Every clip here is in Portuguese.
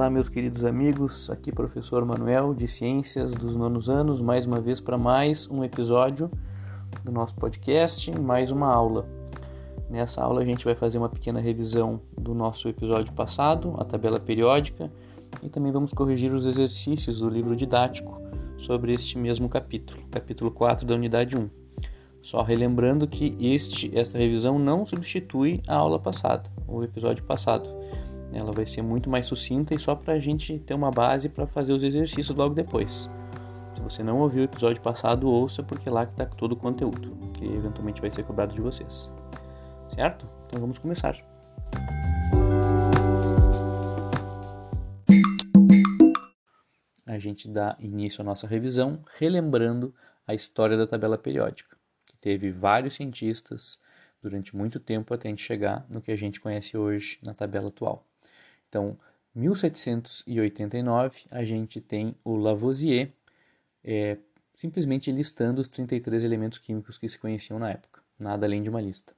Olá, meus queridos amigos. Aqui, professor Manuel de Ciências dos Nonos Anos, mais uma vez para mais um episódio do nosso podcast, mais uma aula. Nessa aula, a gente vai fazer uma pequena revisão do nosso episódio passado, a tabela periódica, e também vamos corrigir os exercícios do livro didático sobre este mesmo capítulo, capítulo 4 da unidade 1. Só relembrando que este, esta revisão não substitui a aula passada, o episódio passado ela vai ser muito mais sucinta e só para a gente ter uma base para fazer os exercícios logo depois. Se você não ouviu o episódio passado, ouça porque lá que está todo o conteúdo que eventualmente vai ser cobrado de vocês. Certo? Então vamos começar. A gente dá início à nossa revisão relembrando a história da tabela periódica, que teve vários cientistas durante muito tempo até a gente chegar no que a gente conhece hoje na tabela atual. Então, 1789, a gente tem o Lavoisier é, simplesmente listando os 33 elementos químicos que se conheciam na época, nada além de uma lista.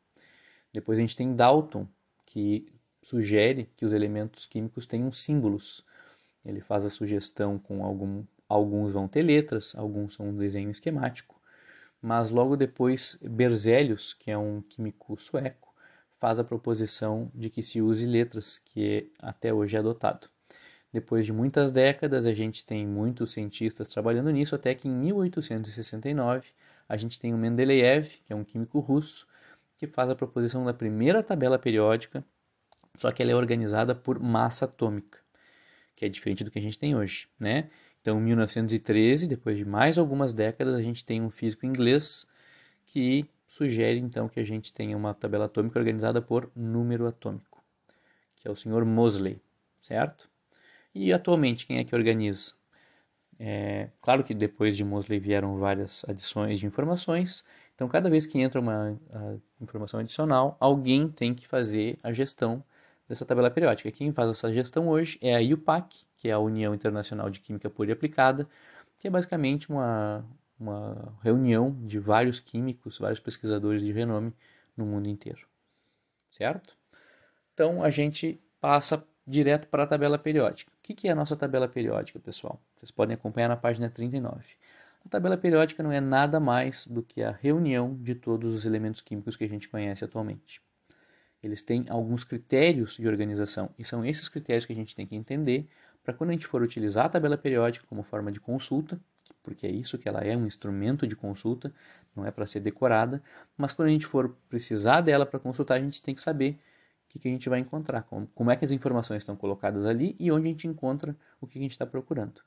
Depois a gente tem Dalton, que sugere que os elementos químicos tenham símbolos. Ele faz a sugestão com algum, alguns vão ter letras, alguns são um desenho esquemático. Mas logo depois Berzelius, que é um químico sueco, faz a proposição de que se use letras, que até hoje é adotado. Depois de muitas décadas, a gente tem muitos cientistas trabalhando nisso, até que em 1869 a gente tem o Mendeleev, que é um químico russo, que faz a proposição da primeira tabela periódica, só que ela é organizada por massa atômica, que é diferente do que a gente tem hoje, né? Então, em 1913, depois de mais algumas décadas, a gente tem um físico inglês que sugere então que a gente tenha uma tabela atômica organizada por número atômico, que é o senhor Mosley, certo? E atualmente quem é que organiza? É, claro que depois de Mosley vieram várias adições de informações, então cada vez que entra uma informação adicional, alguém tem que fazer a gestão dessa tabela periódica. Quem faz essa gestão hoje é a IUPAC, que é a União Internacional de Química Pura e Aplicada, que é basicamente uma, uma reunião de vários químicos, vários pesquisadores de renome no mundo inteiro. Certo? Então a gente passa direto para a tabela periódica. O que é a nossa tabela periódica, pessoal? Vocês podem acompanhar na página 39. A tabela periódica não é nada mais do que a reunião de todos os elementos químicos que a gente conhece atualmente. Eles têm alguns critérios de organização e são esses critérios que a gente tem que entender para quando a gente for utilizar a tabela periódica como forma de consulta, porque é isso que ela é, um instrumento de consulta, não é para ser decorada, mas quando a gente for precisar dela para consultar, a gente tem que saber o que, que a gente vai encontrar, como, como, é que as informações estão colocadas ali e onde a gente encontra o que a gente está procurando.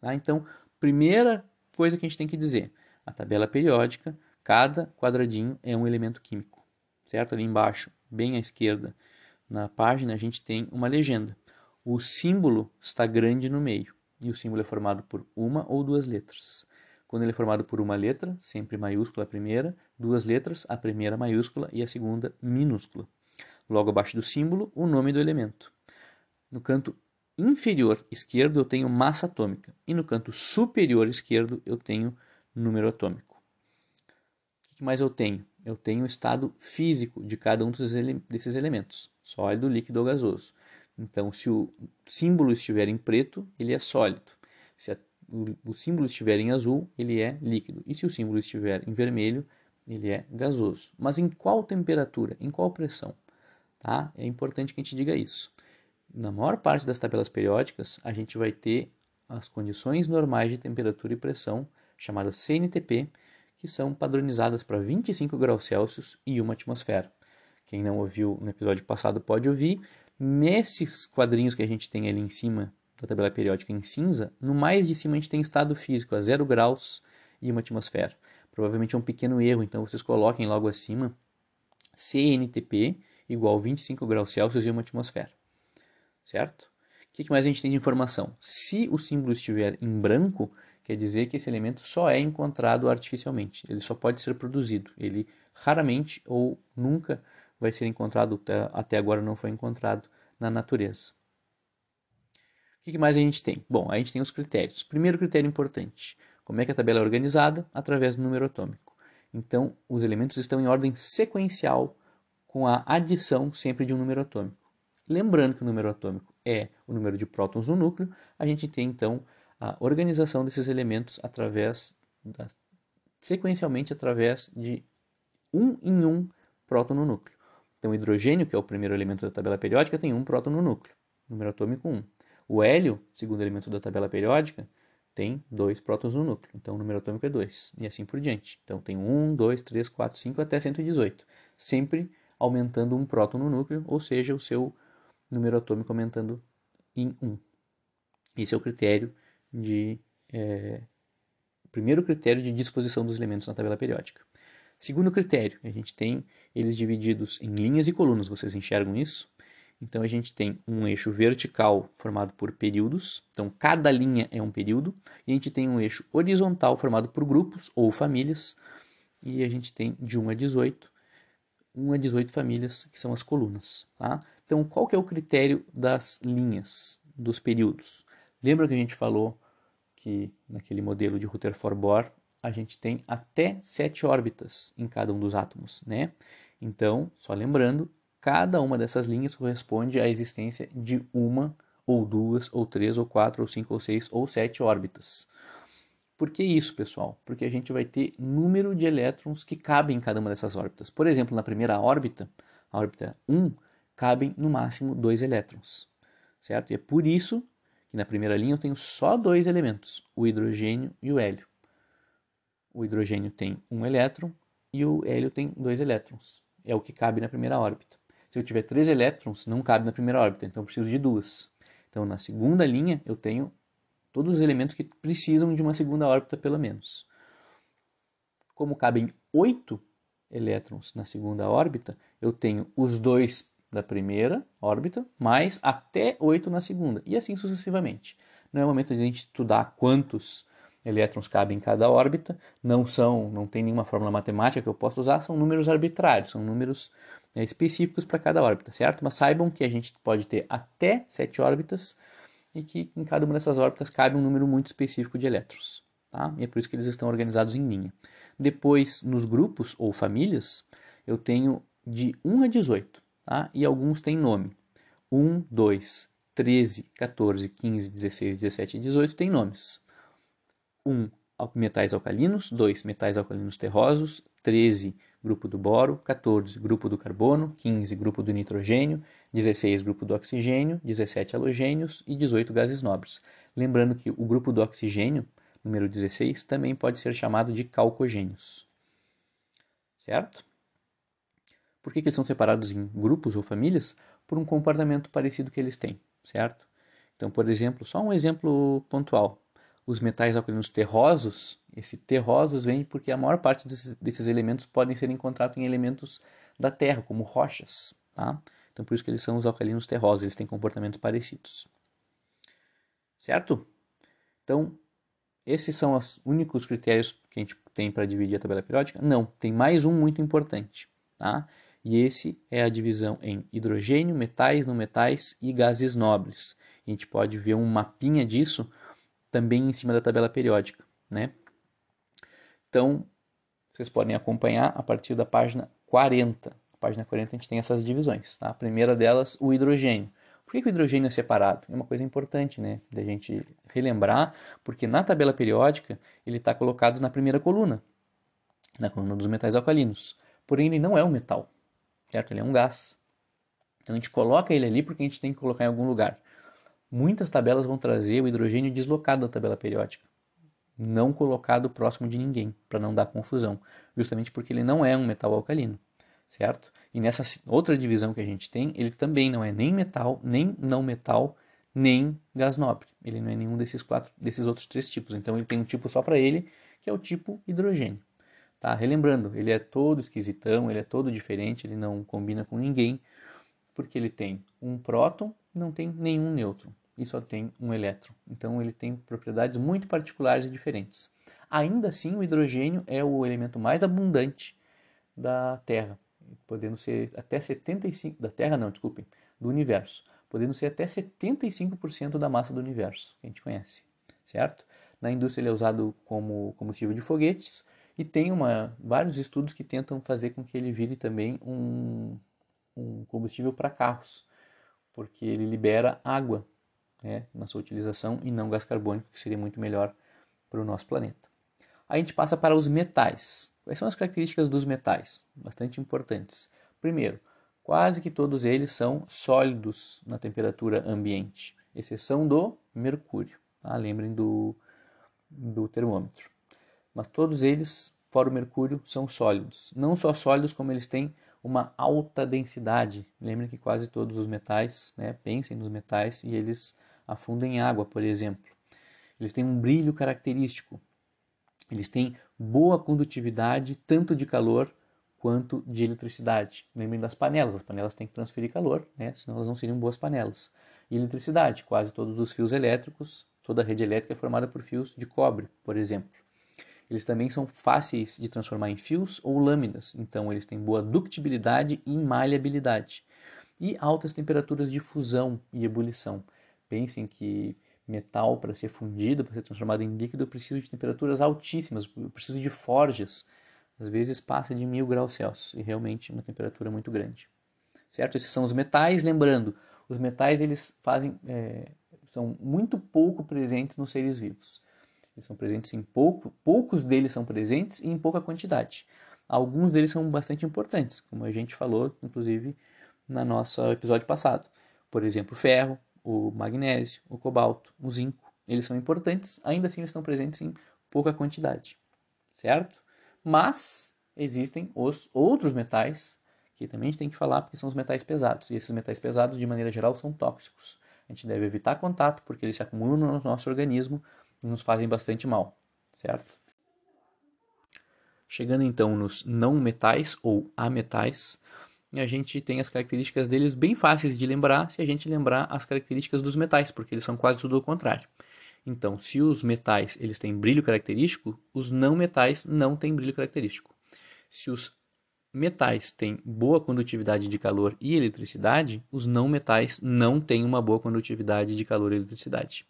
Tá? Então, primeira coisa que a gente tem que dizer, a tabela periódica, cada quadradinho é um elemento químico, certo? Ali embaixo, bem à esquerda, na página, a gente tem uma legenda. O símbolo está grande no meio e o símbolo é formado por uma ou duas letras. Quando ele é formado por uma letra, sempre maiúscula a primeira, duas letras, a primeira maiúscula e a segunda minúscula. Logo abaixo do símbolo, o nome do elemento. No canto inferior esquerdo eu tenho massa atômica e no canto superior esquerdo eu tenho número atômico. O que mais eu tenho? Eu tenho o estado físico de cada um desses elementos, sólido, líquido ou gasoso. Então, se o símbolo estiver em preto, ele é sólido. Se a, o, o, símbolo estiver em azul, ele é líquido. E se o símbolo estiver em vermelho, ele é gasoso. Mas em qual temperatura? Em qual pressão? Tá? É importante que a gente diga isso. Na maior parte das tabelas periódicas, a gente vai ter as condições normais de temperatura e pressão, chamadas CNTP, que são padronizadas para 25 graus Celsius e uma atmosfera. Quem não ouviu no episódio passado pode ouvir, Nesses quadrinhos que a gente tem ali em cima da tabela periódica em cinza, no mais de cima a gente tem estado físico a 0 graus e uma atmosfera. Provavelmente é um pequeno erro, então vocês coloquem logo acima CNTP igual 25 graus Celsius e uma atmosfera. Certo? O que mais a gente tem de informação? Se o símbolo estiver em branco, quer dizer que esse elemento só é encontrado artificialmente. Ele só pode ser produzido. Ele raramente ou nunca vai ser encontrado, até agora não foi encontrado na natureza. O que mais a gente tem? Bom, a gente tem os critérios. Primeiro critério importante: como é que a tabela é organizada? Através do número atômico. Então, os elementos estão em ordem sequencial, com a adição sempre de um número atômico. Lembrando que o número atômico é o número de prótons no núcleo, a gente tem então a organização desses elementos através da, sequencialmente através de um em um próton no núcleo. Então, o hidrogênio, que é o primeiro elemento da tabela periódica, tem um próton no núcleo, número atômico 1. O hélio, segundo elemento da tabela periódica, tem dois prótons no núcleo, então o número atômico é 2, e assim por diante. Então tem 1, 2, 3, 4, 5 até 118, sempre aumentando um próton no núcleo, ou seja, o seu número atômico aumentando em 1. Esse é o critério de. É, primeiro critério de disposição dos elementos na tabela periódica. Segundo critério, a gente tem eles divididos em linhas e colunas, vocês enxergam isso? Então a gente tem um eixo vertical formado por períodos, então cada linha é um período, e a gente tem um eixo horizontal formado por grupos ou famílias, e a gente tem de 1 a 18, 1 a 18 famílias que são as colunas. Tá? Então qual que é o critério das linhas, dos períodos? Lembra que a gente falou que naquele modelo de Rutherford-Bohr a gente tem até sete órbitas em cada um dos átomos, né? Então, só lembrando, cada uma dessas linhas corresponde à existência de uma ou duas ou três ou quatro ou cinco ou seis ou sete órbitas. Por que isso, pessoal? Porque a gente vai ter número de elétrons que cabem em cada uma dessas órbitas. Por exemplo, na primeira órbita, a órbita 1, cabem no máximo dois elétrons, certo? E é por isso que na primeira linha eu tenho só dois elementos, o hidrogênio e o hélio. O hidrogênio tem um elétron e o hélio tem dois elétrons. É o que cabe na primeira órbita. Se eu tiver três elétrons, não cabe na primeira órbita, então eu preciso de duas. Então na segunda linha eu tenho todos os elementos que precisam de uma segunda órbita pelo menos. Como cabem oito elétrons na segunda órbita, eu tenho os dois da primeira órbita, mais até 8 na segunda, e assim sucessivamente. Não é o momento de a gente estudar quantos elétrons cabem em cada órbita, não são, não tem nenhuma fórmula matemática que eu possa usar, são números arbitrários, são números né, específicos para cada órbita, certo? Mas saibam que a gente pode ter até 7 órbitas e que em cada uma dessas órbitas cabe um número muito específico de elétrons, tá? E é por isso que eles estão organizados em linha. Depois, nos grupos ou famílias, eu tenho de 1 a 18 tá? e alguns têm nome. 1, 2, 13, 14, 15, 16, 17 e 18 têm nomes. 1, metais alcalinos, 2, metais alcalinos terrosos, 13, grupo do boro, 14, grupo do carbono, 15, grupo do nitrogênio, 16, grupo do oxigênio, 17, halogênios e 18, gases nobres. Lembrando que o grupo do oxigênio, número 16, também pode ser chamado de calcogênios. Certo? Por que, que eles são separados em grupos ou famílias? Por um comportamento parecido que eles têm, certo? Então, por exemplo, só um exemplo pontual. Os metais alcalinos terrosos, esse terrosos vem porque a maior parte desses, desses elementos podem ser encontrados em elementos da Terra, como rochas, tá? Então, por isso que eles são os alcalinos terrosos, eles têm comportamentos parecidos. Certo? Então, esses são os únicos critérios que a gente tem para dividir a tabela periódica? Não, tem mais um muito importante, tá? E esse é a divisão em hidrogênio, metais, não metais e gases nobres. A gente pode ver um mapinha disso também em cima da tabela periódica, né? Então, vocês podem acompanhar a partir da página 40. Na página 40 a gente tem essas divisões, tá? A primeira delas, o hidrogênio. Por que, que o hidrogênio é separado? É uma coisa importante, né, da gente relembrar, porque na tabela periódica ele está colocado na primeira coluna, na coluna dos metais alcalinos. Porém, ele não é um metal certo? Ele é um gás. Então a gente coloca ele ali porque a gente tem que colocar em algum lugar. Muitas tabelas vão trazer o hidrogênio deslocado da tabela periódica, não colocado próximo de ninguém, para não dar confusão, justamente porque ele não é um metal alcalino, certo? E nessa outra divisão que a gente tem, ele também não é nem metal, nem não metal, nem gás nobre. Ele não é nenhum desses quatro, desses outros três tipos. Então ele tem um tipo só para ele, que é o tipo hidrogênio. Tá? Relembrando, ele é todo esquisitão, ele é todo diferente, ele não combina com ninguém, porque ele tem um próton e não tem nenhum nêutron, e só tem um elétron. Então ele tem propriedades muito particulares e diferentes. Ainda assim, o hidrogênio é o elemento mais abundante da Terra, podendo ser até 75 da Terra não, desculpem, do universo, podendo ser até 75% da massa do universo que a gente conhece, certo? Na indústria ele é usado como combustível de foguetes e tem uma, vários estudos que tentam fazer com que ele vire também um, um combustível para carros, porque ele libera água né, na sua utilização e não gás carbônico, que seria muito melhor para o nosso planeta. A gente passa para os metais. Quais são as características dos metais? Bastante importantes. Primeiro, quase que todos eles são sólidos na temperatura ambiente, exceção do mercúrio. Tá? Lembrem do, do termômetro. Mas todos eles, fora o mercúrio, são sólidos. Não só sólidos, como eles têm uma alta densidade. Lembrem que quase todos os metais, né, pensem nos metais e eles afundam em água, por exemplo. Eles têm um brilho característico. Eles têm boa condutividade tanto de calor quanto de eletricidade. Lembrem das panelas, as panelas têm que transferir calor, né? senão elas não seriam boas panelas. E eletricidade, quase todos os fios elétricos, toda a rede elétrica é formada por fios de cobre, por exemplo. Eles também são fáceis de transformar em fios ou lâminas, então eles têm boa ductibilidade e maleabilidade. E altas temperaturas de fusão e ebulição. Pensem que metal, para ser fundido, para ser transformado em líquido, precisa de temperaturas altíssimas, precisa de forjas. Às vezes passa de mil graus Celsius, e realmente uma temperatura muito grande. Certo? Esses são os metais. Lembrando, os metais eles fazem, é, são muito pouco presentes nos seres vivos. Eles são presentes em pouco, poucos deles são presentes e em pouca quantidade. Alguns deles são bastante importantes, como a gente falou, inclusive, no nosso episódio passado. Por exemplo, ferro, o magnésio, o cobalto, o zinco. Eles são importantes, ainda assim eles estão presentes em pouca quantidade, certo? Mas existem os outros metais que também a gente tem que falar porque são os metais pesados. E esses metais pesados, de maneira geral, são tóxicos. A gente deve evitar contato porque eles se acumulam no nosso organismo e nos fazem bastante mal, certo? Chegando então nos não metais ou ametais, a gente tem as características deles bem fáceis de lembrar se a gente lembrar as características dos metais, porque eles são quase tudo o contrário. Então, se os metais eles têm brilho característico, os não metais não têm brilho característico. Se os metais têm boa condutividade de calor e eletricidade, os não metais não têm uma boa condutividade de calor e eletricidade.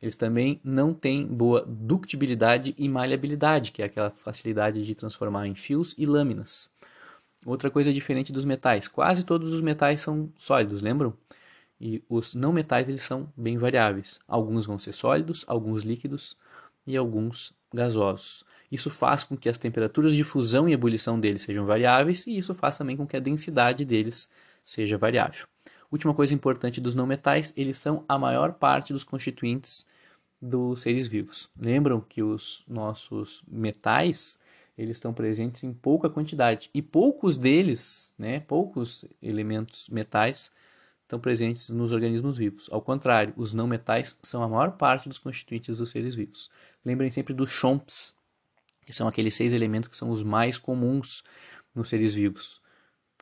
Eles também não têm boa ductibilidade e maleabilidade, que é aquela facilidade de transformar em fios e lâminas. Outra coisa diferente dos metais, quase todos os metais são sólidos, lembram? E os não metais eles são bem variáveis. Alguns vão ser sólidos, alguns líquidos e alguns gasosos. Isso faz com que as temperaturas de fusão e ebulição deles sejam variáveis e isso faz também com que a densidade deles seja variável. Última coisa importante dos não metais, eles são a maior parte dos constituintes dos seres vivos. Lembram que os nossos metais eles estão presentes em pouca quantidade e poucos deles, né, poucos elementos metais estão presentes nos organismos vivos. Ao contrário, os não metais são a maior parte dos constituintes dos seres vivos. Lembrem sempre dos chomps, que são aqueles seis elementos que são os mais comuns nos seres vivos: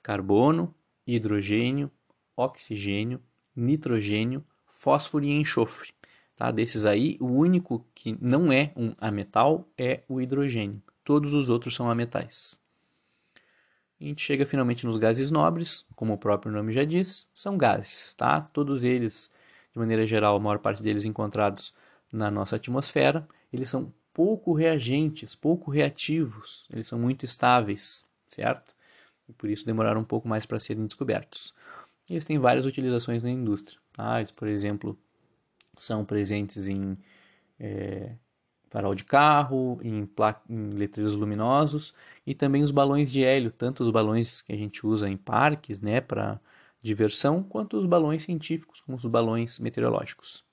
carbono, hidrogênio, oxigênio, nitrogênio, fósforo e enxofre. Tá? Desses aí, o único que não é um ametal é o hidrogênio. Todos os outros são ametais. A gente chega finalmente nos gases nobres, como o próprio nome já diz, são gases, tá? Todos eles, de maneira geral, a maior parte deles encontrados na nossa atmosfera, eles são pouco reagentes, pouco reativos, eles são muito estáveis, certo? E por isso demoraram um pouco mais para serem descobertos. Eles têm várias utilizações na indústria. Tá? Eles, por exemplo, são presentes em é, farol de carro, em, em letreiros luminosos e também os balões de hélio, tanto os balões que a gente usa em parques, né, para diversão, quanto os balões científicos, como os balões meteorológicos.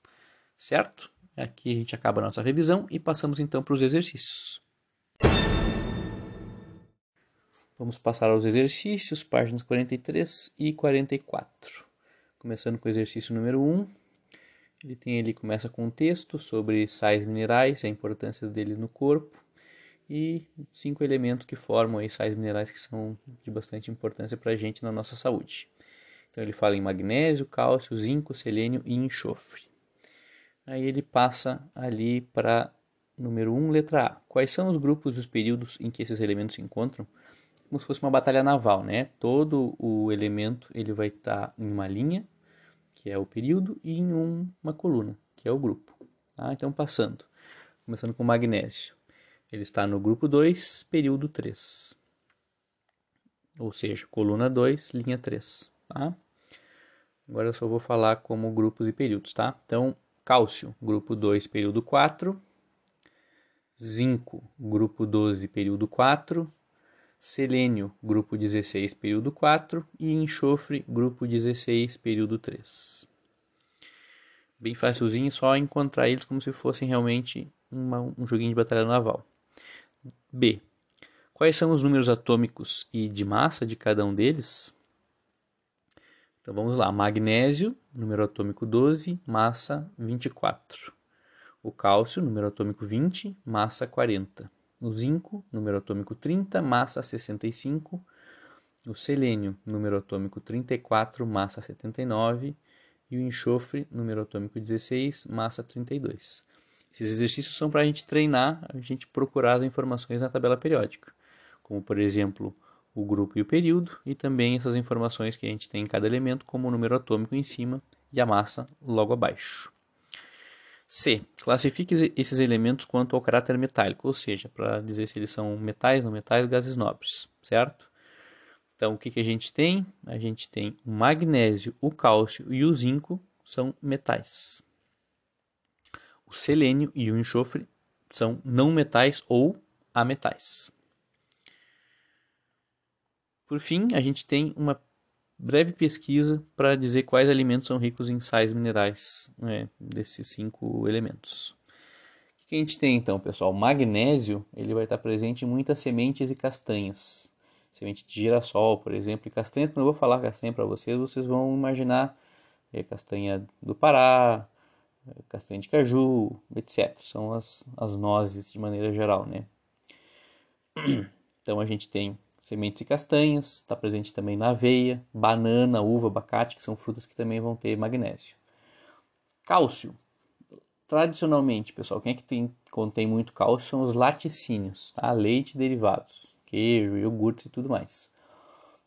Certo? Aqui a gente acaba a nossa revisão e passamos então para os exercícios. Vamos passar aos exercícios, páginas 43 e 44. Começando com o exercício número 1. Ele tem ele começa com um texto sobre sais minerais, a importância dele no corpo e cinco elementos que formam aí sais minerais que são de bastante importância para a gente na nossa saúde. Então ele fala em magnésio, cálcio, zinco, selênio e enxofre. Aí ele passa ali para número 1, um, letra A. Quais são os grupos e os períodos em que esses elementos se encontram? como se fosse uma batalha naval, né? Todo o elemento ele vai estar tá em uma linha, que é o período, e em um, uma coluna, que é o grupo. Tá? Então, passando. Começando com o magnésio. Ele está no grupo 2, período 3. Ou seja, coluna 2, linha 3. Tá? Agora eu só vou falar como grupos e períodos, tá? Então, cálcio, grupo 2, período 4. Zinco, grupo 12, período 4. Selênio, grupo 16, período 4. E enxofre, grupo 16, período 3. Bem facilzinho, só encontrar eles como se fossem realmente uma, um joguinho de batalha naval. B. Quais são os números atômicos e de massa de cada um deles? Então vamos lá, magnésio, número atômico 12, massa 24. O cálcio, número atômico 20, massa 40. O zinco, número atômico 30, massa 65. O selênio, número atômico 34, massa 79. E o enxofre, número atômico 16, massa 32. Esses exercícios são para a gente treinar, a gente procurar as informações na tabela periódica, como por exemplo o grupo e o período, e também essas informações que a gente tem em cada elemento, como o número atômico em cima e a massa logo abaixo. C. Classifique esses elementos quanto ao caráter metálico, ou seja, para dizer se eles são metais, não metais, gases nobres, certo? Então, o que, que a gente tem? A gente tem o magnésio, o cálcio e o zinco são metais. O selênio e o enxofre são não metais ou ametais. Por fim, a gente tem uma breve pesquisa para dizer quais alimentos são ricos em sais minerais né, desses cinco elementos. O que a gente tem então, pessoal? Magnésio ele vai estar presente em muitas sementes e castanhas. Semente de girassol, por exemplo, e castanhas, quando eu vou falar castanha para vocês, vocês vão imaginar é, castanha do Pará, castanha de caju, etc. São as, as nozes de maneira geral, né? Então a gente tem sementes e castanhas, está presente também na aveia, banana, uva, abacate, que são frutas que também vão ter magnésio. Cálcio. Tradicionalmente, pessoal, quem é que tem, contém muito cálcio são os laticínios, tá? leite e derivados, queijo, iogurtes e tudo mais.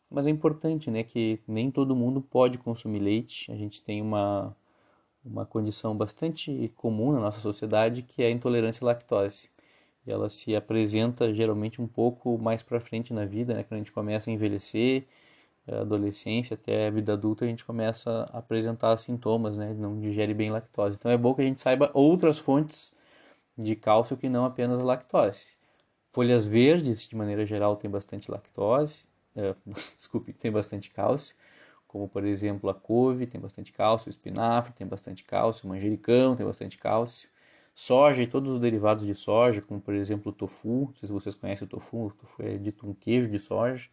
Mas é importante, né, que nem todo mundo pode consumir leite. A gente tem uma, uma condição bastante comum na nossa sociedade que é a intolerância à lactose e ela se apresenta geralmente um pouco mais para frente na vida, né? Quando a gente começa a envelhecer, a adolescência até a vida adulta, a gente começa a apresentar sintomas, né? Não digere bem lactose. Então é bom que a gente saiba outras fontes de cálcio que não apenas a lactose. Folhas verdes, de maneira geral, tem bastante lactose, é, desculpe, tem bastante cálcio, como por exemplo a couve, tem bastante cálcio, o espinafre tem bastante cálcio, o manjericão tem bastante cálcio soja e todos os derivados de soja, como por exemplo o tofu, não sei se vocês conhecem o tofu, o tofu é dito um queijo de soja,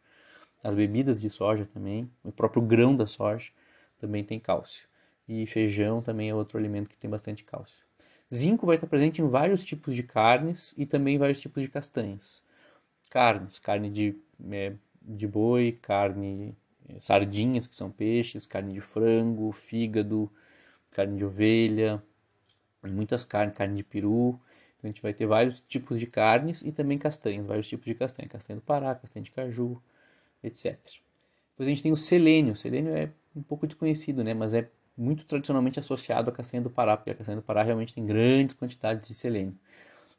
as bebidas de soja também, o próprio grão da soja também tem cálcio. E feijão também é outro alimento que tem bastante cálcio. Zinco vai estar presente em vários tipos de carnes e também vários tipos de castanhas. Carnes, carne de, é, de boi, carne, é, sardinhas, que são peixes, carne de frango, fígado, carne de ovelha, muitas carnes, carne de peru. Então a gente vai ter vários tipos de carnes e também castanhas, vários tipos de castanha, castanha do Pará, castanha de caju, etc. Depois a gente tem o selênio. O selênio é um pouco desconhecido, né, mas é muito tradicionalmente associado à castanha do Pará, porque a castanha do Pará realmente tem grandes quantidades de selênio.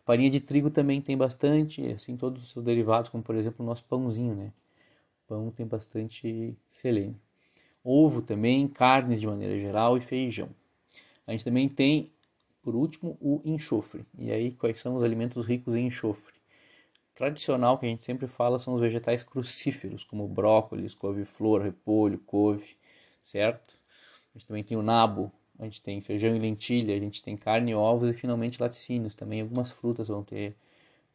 Farinha de trigo também tem bastante, assim todos os seus derivados, como por exemplo o nosso pãozinho, né? Pão tem bastante selênio. Ovo também, carnes de maneira geral e feijão. A gente também tem por último, o enxofre. E aí, quais são os alimentos ricos em enxofre? Tradicional que a gente sempre fala são os vegetais crucíferos, como brócolis, couve-flor, repolho, couve, certo? A gente também tem o nabo, a gente tem feijão e lentilha, a gente tem carne ovos e finalmente laticínios. Também algumas frutas vão ter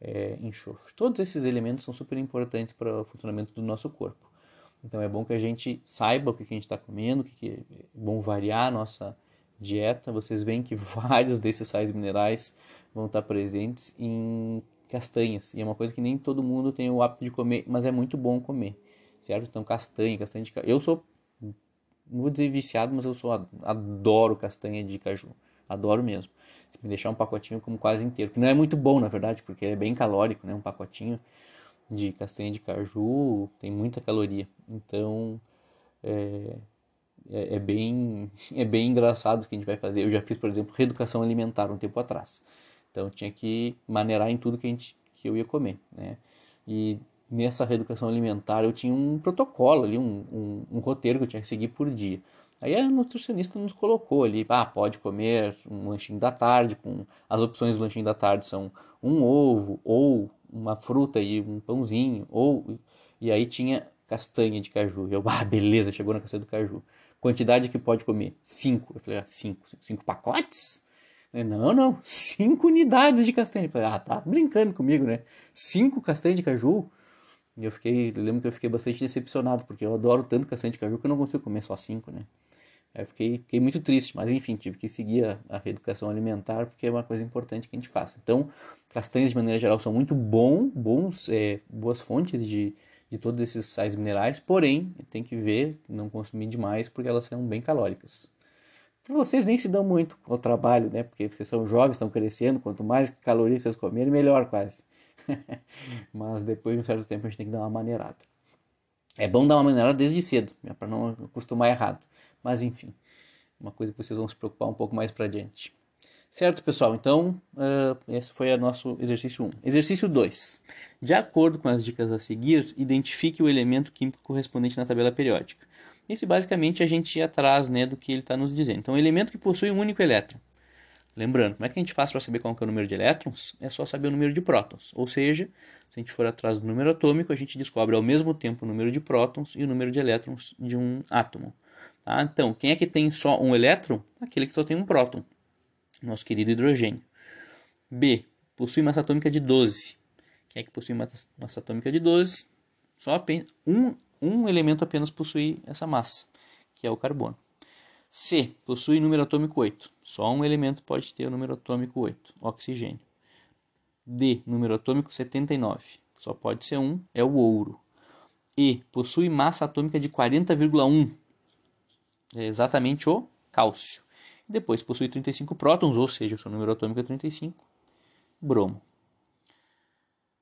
é, enxofre. Todos esses elementos são super importantes para o funcionamento do nosso corpo. Então é bom que a gente saiba o que a gente está comendo, que é bom variar a nossa dieta, vocês veem que vários desses sais minerais vão estar presentes em castanhas. E é uma coisa que nem todo mundo tem o hábito de comer, mas é muito bom comer, certo? Então, castanha, castanha de caju. Eu sou, não vou dizer viciado, mas eu sou, adoro castanha de caju. Adoro mesmo. Se me deixar um pacotinho como quase inteiro, que não é muito bom, na verdade, porque é bem calórico, né? Um pacotinho de castanha de caju tem muita caloria. Então, é, é, é, bem, é bem engraçado o que a gente vai fazer. Eu já fiz, por exemplo, reeducação alimentar um tempo atrás. Então tinha que maneirar em tudo que, a gente, que eu ia comer. Né? E nessa reeducação alimentar eu tinha um protocolo ali, um, um, um roteiro que eu tinha que seguir por dia. Aí a nutricionista nos colocou ali, ah, pode comer um lanchinho da tarde, com as opções do lanchinho da tarde são um ovo, ou uma fruta e um pãozinho, ou e aí tinha castanha de caju. Eu, ah, beleza, chegou na castanha do caju. Quantidade que pode comer? Cinco. Eu falei, ah, cinco, cinco pacotes? Não, não, cinco unidades de castanha. Eu falei, ah, tá brincando comigo, né? Cinco castanhas de caju? Eu fiquei, eu lembro que eu fiquei bastante decepcionado, porque eu adoro tanto castanha de caju que eu não consigo comer só cinco, né? Eu fiquei, fiquei muito triste, mas enfim, tive que seguir a, a reeducação alimentar porque é uma coisa importante que a gente faça. Então, castanhas de maneira geral são muito bom, bons, é, boas fontes de, de todos esses sais minerais, porém, tem que ver, não consumir demais porque elas são bem calóricas. Para vocês nem se dão muito ao trabalho, né? Porque vocês são jovens, estão crescendo, quanto mais calorias vocês comerem, melhor quase. mas depois de um certo tempo a gente tem que dar uma maneirada. É bom dar uma maneirada desde cedo, né? para não acostumar errado. Mas enfim, uma coisa que vocês vão se preocupar um pouco mais para adiante. Certo, pessoal? Então, uh, esse foi o nosso exercício 1. Exercício 2. De acordo com as dicas a seguir, identifique o elemento químico correspondente na tabela periódica. Esse basicamente a gente ia atrás né, do que ele está nos dizendo. Então, elemento que possui um único elétron. Lembrando, como é que a gente faz para saber qual é o número de elétrons? É só saber o número de prótons. Ou seja, se a gente for atrás do número atômico, a gente descobre ao mesmo tempo o número de prótons e o número de elétrons de um átomo. Tá? Então, quem é que tem só um elétron? Aquele que só tem um próton, nosso querido hidrogênio. B, possui massa atômica de 12. Quem é que possui massa atômica de 12? Só apenas, um, um elemento apenas possui essa massa, que é o carbono. C, possui número atômico 8. Só um elemento pode ter o número atômico 8, oxigênio. D, número atômico 79. Só pode ser um, é o ouro. E, possui massa atômica de 40,1 é exatamente o cálcio. Depois possui 35 prótons, ou seja, o seu número atômico é 35, bromo.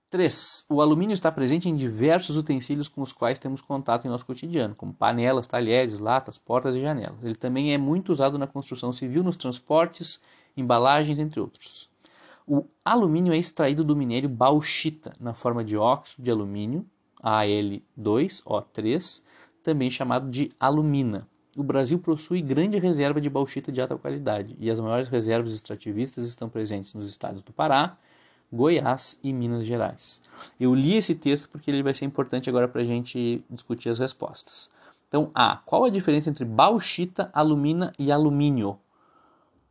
3. O alumínio está presente em diversos utensílios com os quais temos contato em nosso cotidiano, como panelas, talheres, latas, portas e janelas. Ele também é muito usado na construção civil, nos transportes, embalagens, entre outros. O alumínio é extraído do minério bauxita, na forma de óxido de alumínio, Al2O3, também chamado de alumina o Brasil possui grande reserva de bauxita de alta qualidade e as maiores reservas extrativistas estão presentes nos estados do Pará, Goiás e Minas Gerais. Eu li esse texto porque ele vai ser importante agora para a gente discutir as respostas. Então, A. Qual a diferença entre bauxita, alumina e alumínio?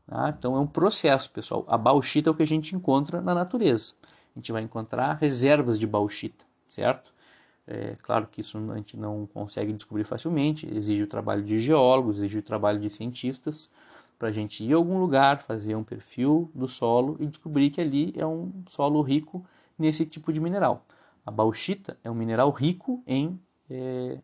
Ah, então, é um processo, pessoal. A bauxita é o que a gente encontra na natureza. A gente vai encontrar reservas de bauxita, certo? É claro que isso a gente não consegue descobrir facilmente, exige o trabalho de geólogos, exige o trabalho de cientistas, para a gente ir a algum lugar, fazer um perfil do solo e descobrir que ali é um solo rico nesse tipo de mineral. A bauxita é um mineral rico em, é,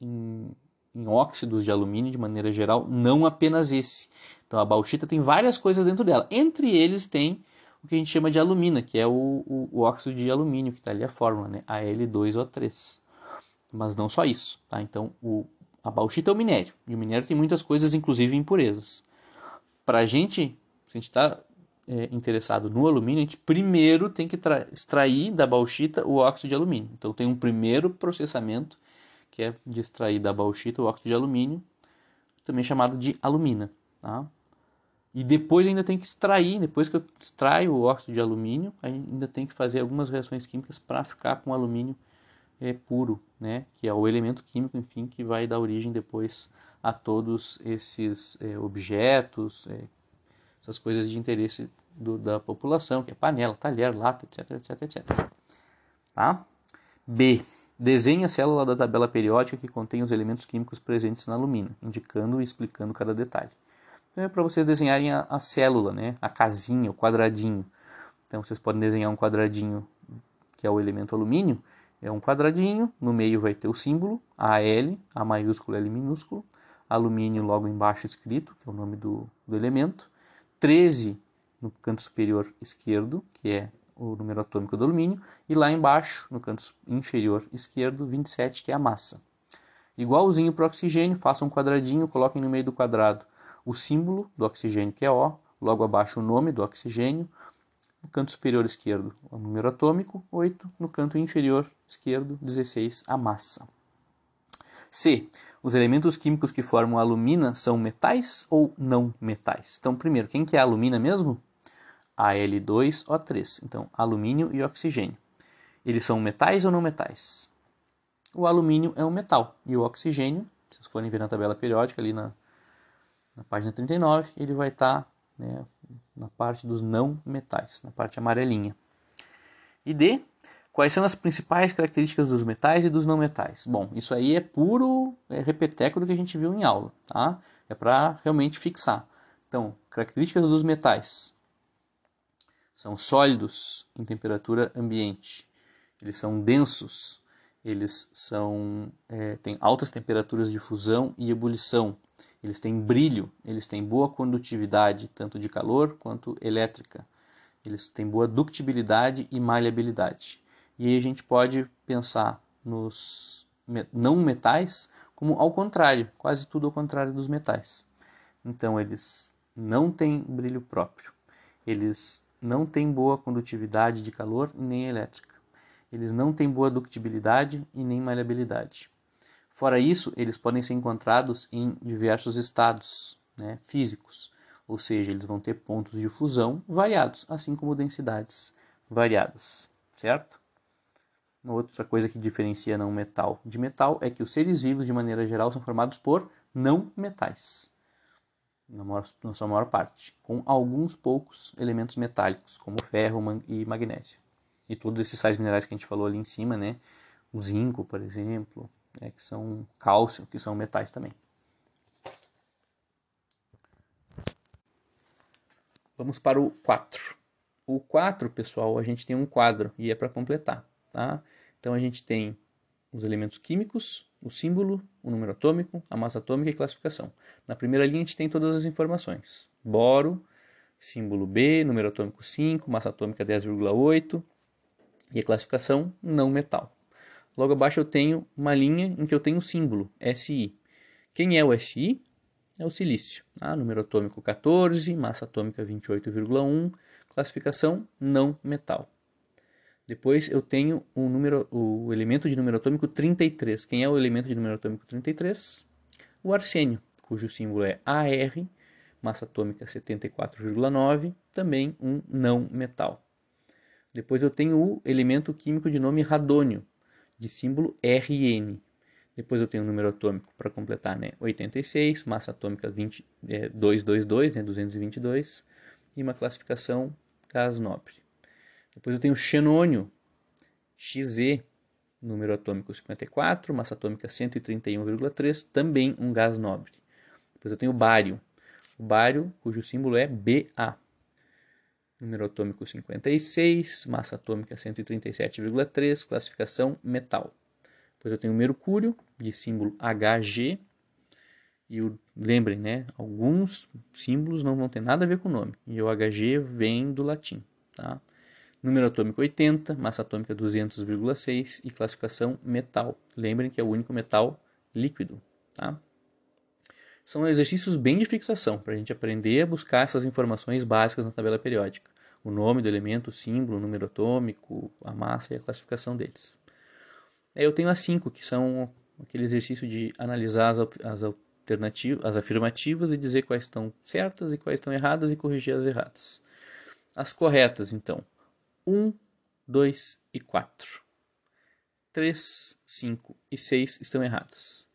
em, em óxidos de alumínio de maneira geral, não apenas esse. Então a bauxita tem várias coisas dentro dela. Entre eles tem o que a gente chama de alumina, que é o, o, o óxido de alumínio, que está ali a fórmula, né? Al2O3. Mas não só isso, tá? Então, o, a bauxita é o minério, e o minério tem muitas coisas, inclusive impurezas. Para a gente, se a gente está é, interessado no alumínio, a gente primeiro tem que extrair da bauxita o óxido de alumínio. Então, tem um primeiro processamento, que é de extrair da bauxita o óxido de alumínio, também chamado de alumina, tá? E depois ainda tem que extrair, depois que eu extraio o óxido de alumínio, ainda tem que fazer algumas reações químicas para ficar com alumínio é, puro, né? que é o elemento químico, enfim, que vai dar origem depois a todos esses é, objetos, é, essas coisas de interesse do, da população, que é panela, talher, lata, etc, etc, etc. Tá? B. Desenhe a célula da tabela periódica que contém os elementos químicos presentes no alumínio, indicando e explicando cada detalhe. Então é para vocês desenharem a, a, célula, né? a casinha, o quadradinho. Então vocês podem desenhar um quadradinho que é o elemento alumínio, é um quadradinho, no meio vai ter o símbolo AL, A maiúsculo, L minúsculo, alumínio logo embaixo escrito, que é o nome do, do elemento, 13 no canto superior esquerdo, que é o número atômico do alumínio, e lá embaixo, no canto inferior esquerdo, 27, que é a massa. Igualzinho para o oxigênio, façam um quadradinho, coloquem no meio do quadrado o símbolo do oxigênio, que é O, logo abaixo o nome do oxigênio, no canto superior esquerdo o número atômico, 8, no canto inferior esquerdo, 16, a massa. C. Os elementos químicos que formam a alumina são metais ou não metais? Então, primeiro, quem que é a alumina mesmo? Al2O3. Então, alumínio e oxigênio. Eles são metais ou não metais? O alumínio é um metal e o oxigênio, se vocês forem ver na tabela periódica ali na, na página 39, ele vai estar tá, né, na parte dos não metais, na parte amarelinha. E D, quais são as principais características dos metais e dos não metais? Bom, isso aí é puro é, repeteco do que a gente viu em aula, tá? É para realmente fixar. Então, características dos metais são sólidos em temperatura ambiente, eles são densos, eles são é, têm altas temperaturas de fusão e ebulição, eles têm brilho, eles têm boa condutividade, tanto de calor quanto elétrica. Eles têm boa ductibilidade e maleabilidade. E aí a gente pode pensar nos não metais como ao contrário, quase tudo ao contrário dos metais. Então eles não têm brilho próprio. Eles não têm boa condutividade de calor nem elétrica. Eles não têm boa ductibilidade e nem maleabilidade. Fora isso, eles podem ser encontrados em diversos estados né, físicos, ou seja, eles vão ter pontos de fusão variados, assim como densidades variadas, certo? Uma outra coisa que diferencia não metal de metal é que os seres vivos, de maneira geral, são formados por não metais, na, maior, na sua maior parte, com alguns poucos elementos metálicos, como ferro e magnésio. E todos esses sais minerais que a gente falou ali em cima, né? O zinco, por exemplo, né, que são cálcio, que são metais também. Vamos para o 4. O 4, pessoal, a gente tem um quadro e é para completar. Tá? Então a gente tem os elementos químicos, o símbolo, o número atômico, a massa atômica e classificação. Na primeira linha a gente tem todas as informações. Boro, símbolo B, número atômico 5, massa atômica 10,8 e a classificação não metal. Logo abaixo eu tenho uma linha em que eu tenho o símbolo SI. Quem é o SI? É o silício. Tá? Número atômico 14, massa atômica 28,1, classificação não metal. Depois eu tenho o, número, o elemento de número atômico 33. Quem é o elemento de número atômico 33? O arsênio, cujo símbolo é AR, massa atômica 74,9, também um não metal. Depois eu tenho o elemento químico de nome radônio, de símbolo Rn. Depois eu tenho o número atômico para completar, né? 86, massa atômica 20, é, 222, né? 222, e uma classificação gás nobre. Depois eu tenho o xenônio, Xe, número atômico 54, massa atômica 131,3, também um gás nobre. Depois eu tenho o bário, o bário cujo símbolo é Ba número atômico 56, massa atômica 137,3, classificação metal. Depois eu tenho o mercúrio, de símbolo Hg, e o, lembrem, né, alguns símbolos não vão ter nada a ver com o nome, e o Hg vem do latim. Tá? Número atômico 80, massa atômica 200,6 e classificação metal. Lembrem que é o único metal líquido. Tá? São exercícios bem de fixação, para a gente aprender a buscar essas informações básicas na tabela periódica. O nome do elemento, o símbolo, o número atômico, a massa e a classificação deles. Aí eu tenho as cinco, que são aquele exercício de analisar as, as alternativas, as afirmativas e dizer quais estão certas e quais estão erradas e corrigir as erradas. As corretas, então, 1, 2 e 4. 3, 5 e 6 estão erradas.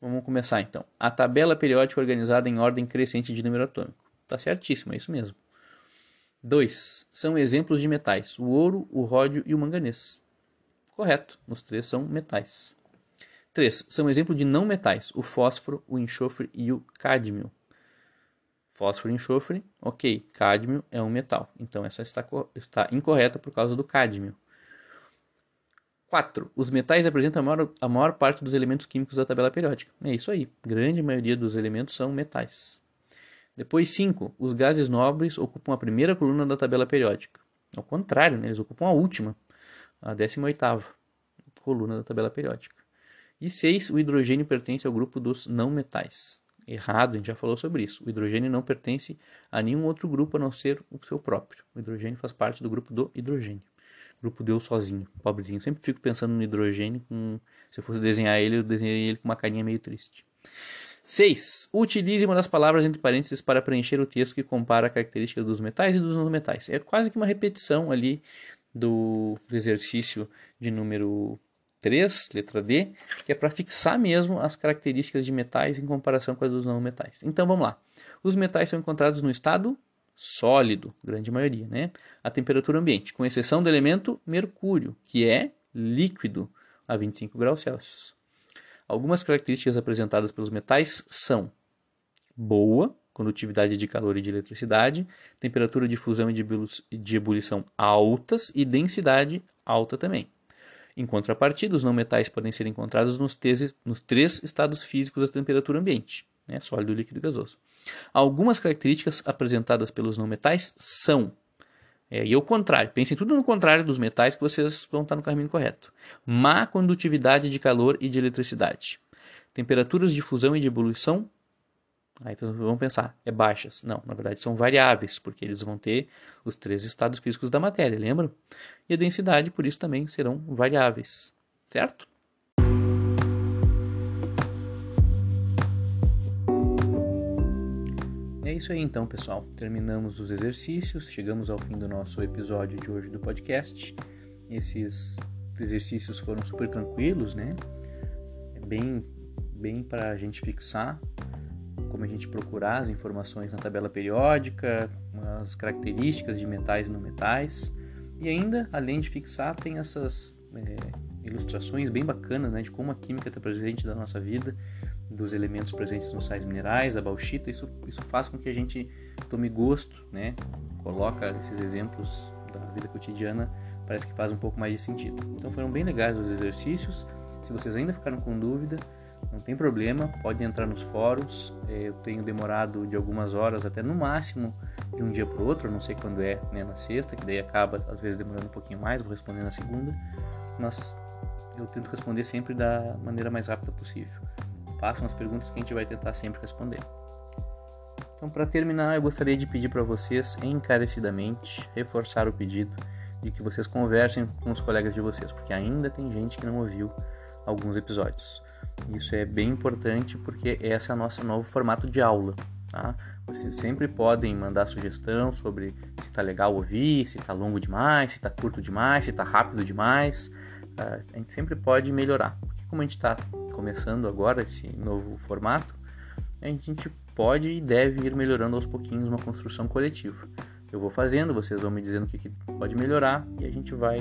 Vamos começar então. A tabela periódica organizada em ordem crescente de número atômico. Está certíssimo, é isso mesmo. 2. São exemplos de metais: o ouro, o ródio e o manganês. Correto, os três são metais. 3. São exemplos de não metais: o fósforo, o enxofre e o cádmio. Fósforo e enxofre, ok. Cádmio é um metal. Então essa está, está incorreta por causa do cádmio. 4. Os metais apresentam a maior, a maior parte dos elementos químicos da tabela periódica. É isso aí. Grande maioria dos elementos são metais. Depois, 5. Os gases nobres ocupam a primeira coluna da tabela periódica. Ao contrário, né, eles ocupam a última, a 18ª coluna da tabela periódica. E 6. O hidrogênio pertence ao grupo dos não metais. Errado, a gente já falou sobre isso. O hidrogênio não pertence a nenhum outro grupo a não ser o seu próprio. O hidrogênio faz parte do grupo do hidrogênio. Grupo deu sozinho, pobrezinho. Sempre fico pensando no hidrogênio. Com... Se eu fosse desenhar ele, eu desenharia ele com uma carinha meio triste. 6. Utilize uma das palavras entre parênteses para preencher o texto que compara a característica dos metais e dos não metais. É quase que uma repetição ali do exercício de número 3, letra D, que é para fixar mesmo as características de metais em comparação com as dos não metais. Então vamos lá. Os metais são encontrados no estado sólido, grande maioria, né? A temperatura ambiente, com exceção do elemento mercúrio, que é líquido a 25 graus Celsius. Algumas características apresentadas pelos metais são boa, condutividade de calor e de eletricidade, temperatura de fusão e de ebulição altas e densidade alta também. Em contrapartida, os não metais podem ser encontrados nos, três estados físicos da temperatura ambiente, né, sólido, líquido e gasoso. Algumas características apresentadas pelos não metais são, é, e o contrário, pensem tudo no contrário dos metais que vocês vão estar no caminho correto. Má condutividade de calor e de eletricidade. Temperaturas de fusão e de ebulição Aí vão pensar, é baixas. Não, na verdade são variáveis, porque eles vão ter os três estados físicos da matéria, lembram? E a densidade, por isso, também serão variáveis, certo? É isso aí então, pessoal. Terminamos os exercícios, chegamos ao fim do nosso episódio de hoje do podcast. Esses exercícios foram super tranquilos, né? É bem, bem para a gente fixar como a gente procurar as informações na tabela periódica, as características de metais e não metais. E ainda, além de fixar, tem essas é, ilustrações bem bacanas né, de como a química está presente na nossa vida, dos elementos presentes nos sais minerais, a bauxita. Isso, isso faz com que a gente tome gosto, né? coloca esses exemplos da vida cotidiana, parece que faz um pouco mais de sentido. Então foram bem legais os exercícios. Se vocês ainda ficaram com dúvida, não tem problema, pode entrar nos fóruns. É, eu tenho demorado de algumas horas até no máximo de um dia para o outro, não sei quando é, né, na sexta, que daí acaba às vezes demorando um pouquinho mais, vou responder na segunda, mas eu tento responder sempre da maneira mais rápida possível. Façam as perguntas que a gente vai tentar sempre responder. Então, para terminar, eu gostaria de pedir para vocês encarecidamente reforçar o pedido de que vocês conversem com os colegas de vocês, porque ainda tem gente que não ouviu alguns episódios. Isso é bem importante porque esse é o nosso novo formato de aula. Tá? Vocês sempre podem mandar sugestão sobre se está legal ouvir, se está longo demais, se está curto demais, se está rápido demais. Uh, a gente sempre pode melhorar. Porque como a gente está começando agora esse novo formato, a gente pode e deve ir melhorando aos pouquinhos uma construção coletiva. Eu vou fazendo, vocês vão me dizendo o que, que pode melhorar e a gente vai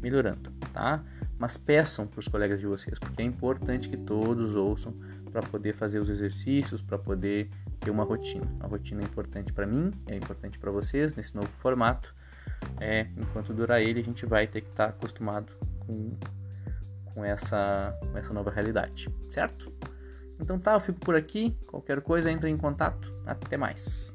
melhorando, tá? mas peçam para os colegas de vocês, porque é importante que todos ouçam para poder fazer os exercícios, para poder ter uma rotina. A rotina é importante para mim, é importante para vocês nesse novo formato. É, enquanto durar ele, a gente vai ter que estar tá acostumado com, com, essa, com essa nova realidade, certo? Então tá, eu fico por aqui. Qualquer coisa, entre em contato. Até mais.